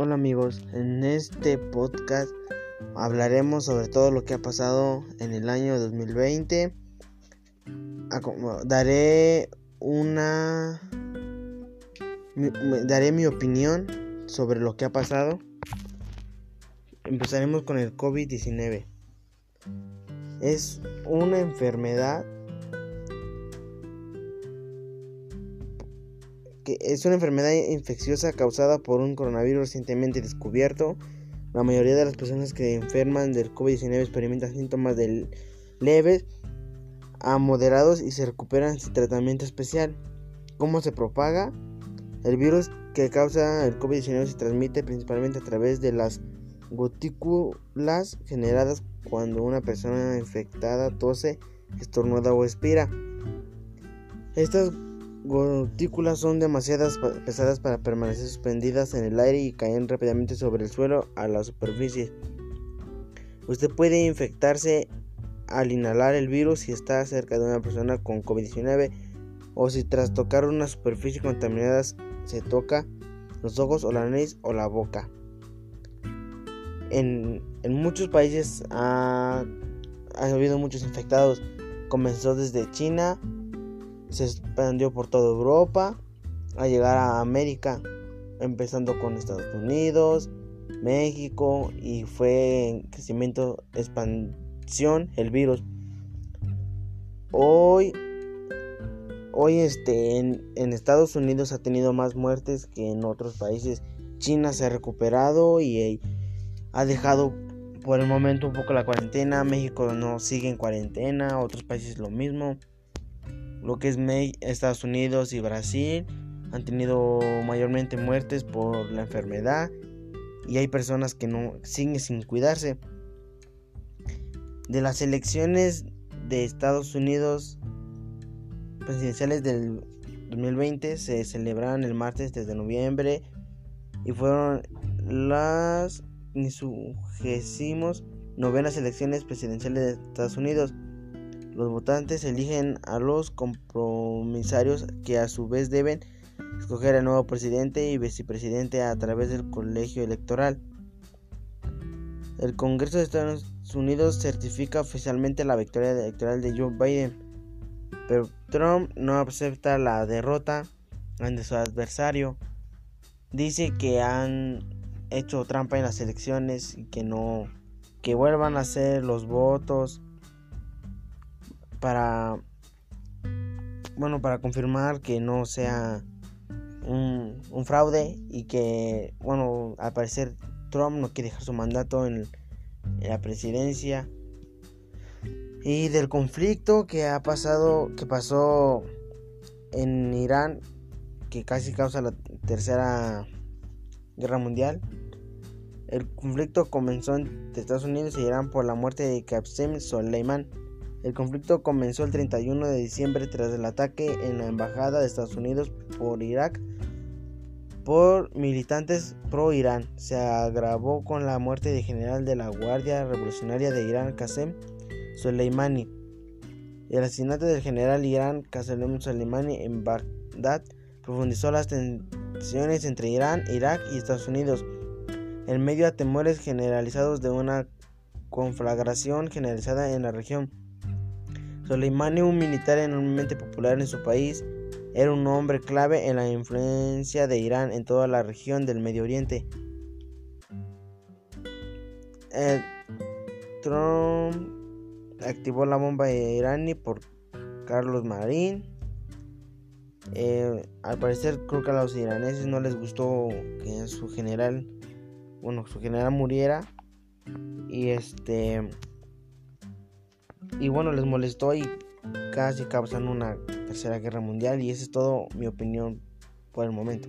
amigos, en este podcast hablaremos sobre todo lo que ha pasado en el año 2020. Daré una... Daré mi opinión sobre lo que ha pasado. Empezaremos con el COVID-19. Es una enfermedad es una enfermedad infecciosa causada por un coronavirus recientemente descubierto. La mayoría de las personas que enferman del COVID-19 experimentan síntomas de leves a moderados y se recuperan sin tratamiento especial. ¿Cómo se propaga? El virus que causa el COVID-19 se transmite principalmente a través de las gotículas generadas cuando una persona infectada tose, estornuda o expira. Estas gotículas son demasiado pesadas para permanecer suspendidas en el aire y caen rápidamente sobre el suelo a la superficie. Usted puede infectarse al inhalar el virus si está cerca de una persona con COVID-19 o si tras tocar una superficie contaminada se toca los ojos o la nariz o la boca. En, muchos países ha, ha habido muchos infectados. Comenzó desde China, se expandió por toda Europa a llegar a América, empezando con Estados Unidos, México y fue en crecimiento, expansión el virus. Hoy, hoy este, en, en Estados Unidos ha tenido más muertes que en otros países. China se ha recuperado y eh, ha dejado por el momento un poco la cuarentena. México no sigue en cuarentena, otros países lo mismo lo que es Estados Unidos y Brasil han tenido mayormente muertes por la enfermedad y hay personas que no siguen sin cuidarse. De las elecciones de Estados Unidos presidenciales del 2020 se celebraron el martes desde noviembre y fueron las novenas elecciones presidenciales de Estados Unidos. Los votantes eligen a los compromisarios que a su vez deben escoger al nuevo presidente y vicepresidente a través del colegio electoral. El Congreso de Estados Unidos certifica oficialmente la victoria electoral de Joe Biden, pero Trump no acepta la derrota ante su adversario. Dice que han hecho trampa en las elecciones y que no que vuelvan a hacer los votos para bueno para confirmar que no sea un, fraude y que bueno al parecer Trump no quiere dejar su mandato en, la presidencia. Y del conflicto que ha pasado que pasó en Irán que casi causa la tercera guerra mundial el conflicto comenzó entre Estados Unidos y Irán por la muerte de Qasem Soleimani el conflicto comenzó el 31 de diciembre tras el ataque en la embajada de Estados Unidos por Irak por militantes pro-Irán. Se agravó con la muerte del general de la Guardia Revolucionaria de Irán, Qasem Soleimani. El asesinato del general Irán Qasem Soleimani en Bagdad profundizó las tensiones entre Irán, Irak y Estados Unidos, en medio a temores generalizados de una conflagración generalizada en la región. Soleimani, un militar enormemente popular en su país, era un hombre clave en la influencia de Irán en toda la región del Medio Oriente. Trump activó la bomba iraní por Carlos Marín. Eh, al parecer creo que a los iraneses no les gustó que su general, bueno, su general muriera. Y este y bueno, les molestó y casi causan una tercera guerra mundial y esa es todo mi opinión por el momento.